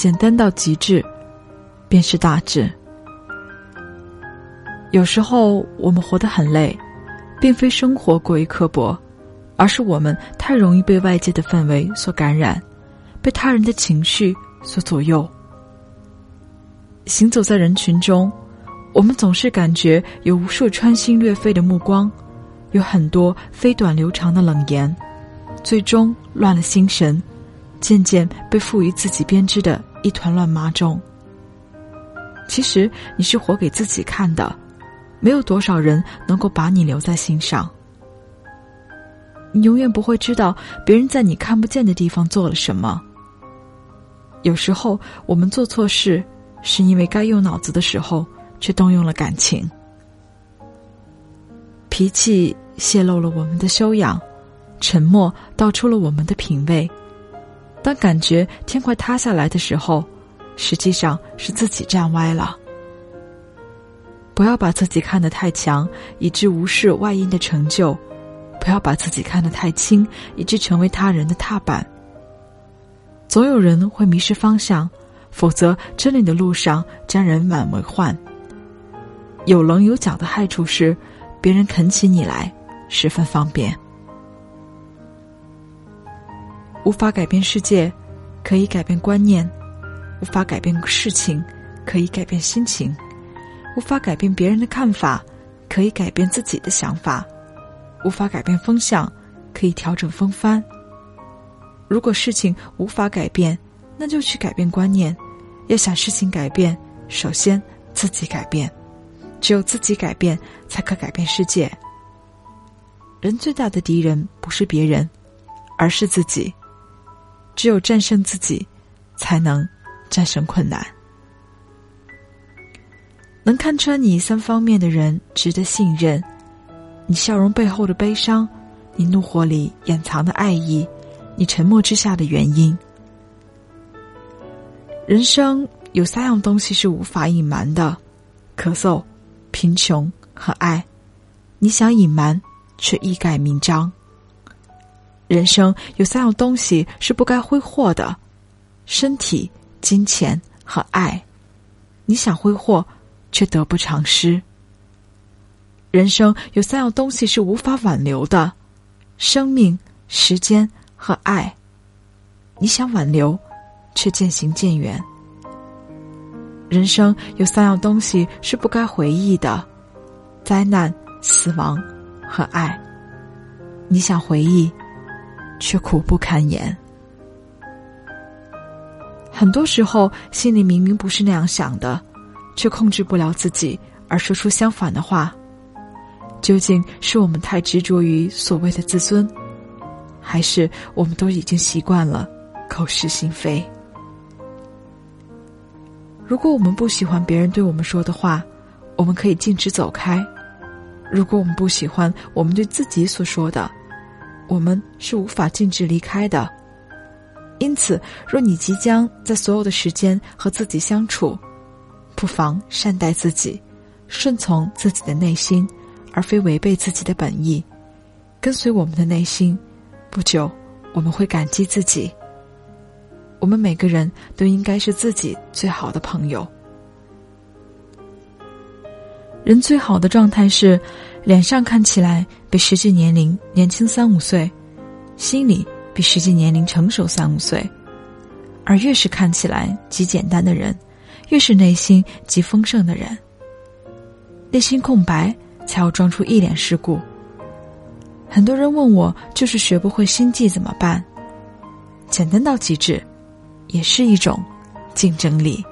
简单到极致，便是大智。有时候我们活得很累，并非生活过于刻薄，而是我们太容易被外界的氛围所感染，被他人的情绪所左右。行走在人群中，我们总是感觉有无数穿心裂肺的目光，有很多飞短流长的冷言，最终乱了心神，渐渐被赋予自己编织的一团乱麻中。其实你是活给自己看的。没有多少人能够把你留在心上，你永远不会知道别人在你看不见的地方做了什么。有时候我们做错事，是因为该用脑子的时候却动用了感情，脾气泄露了我们的修养，沉默道出了我们的品味。当感觉天快塌下来的时候，实际上是自己站歪了。不要把自己看得太强，以致无视外因的成就；不要把自己看得太轻，以致成为他人的踏板。总有人会迷失方向，否则真理的路上将人满为患。有棱有角的害处是，别人啃起你来十分方便。无法改变世界，可以改变观念；无法改变事情，可以改变心情。无法改变别人的看法，可以改变自己的想法；无法改变风向，可以调整风帆。如果事情无法改变，那就去改变观念。要想事情改变，首先自己改变。只有自己改变，才可改变世界。人最大的敌人不是别人，而是自己。只有战胜自己，才能战胜困难。能看穿你三方面的人值得信任，你笑容背后的悲伤，你怒火里掩藏的爱意，你沉默之下的原因。人生有三样东西是无法隐瞒的：咳嗽、贫穷和爱。你想隐瞒，却一改名章。人生有三样东西是不该挥霍的：身体、金钱和爱。你想挥霍。却得不偿失。人生有三样东西是无法挽留的：生命、时间和爱。你想挽留，却渐行渐远。人生有三样东西是不该回忆的：灾难、死亡和爱。你想回忆，却苦不堪言。很多时候，心里明明不是那样想的。却控制不了自己，而说出相反的话。究竟是我们太执着于所谓的自尊，还是我们都已经习惯了口是心非？如果我们不喜欢别人对我们说的话，我们可以径直走开；如果我们不喜欢我们对自己所说的，我们是无法径直离开的。因此，若你即将在所有的时间和自己相处，不妨善待自己，顺从自己的内心，而非违背自己的本意。跟随我们的内心，不久我们会感激自己。我们每个人都应该是自己最好的朋友。人最好的状态是，脸上看起来比实际年龄年轻三五岁，心里比实际年龄成熟三五岁。而越是看起来极简单的人。越是内心极丰盛的人，内心空白才要装出一脸世故。很多人问我，就是学不会心计怎么办？简单到极致，也是一种竞争力。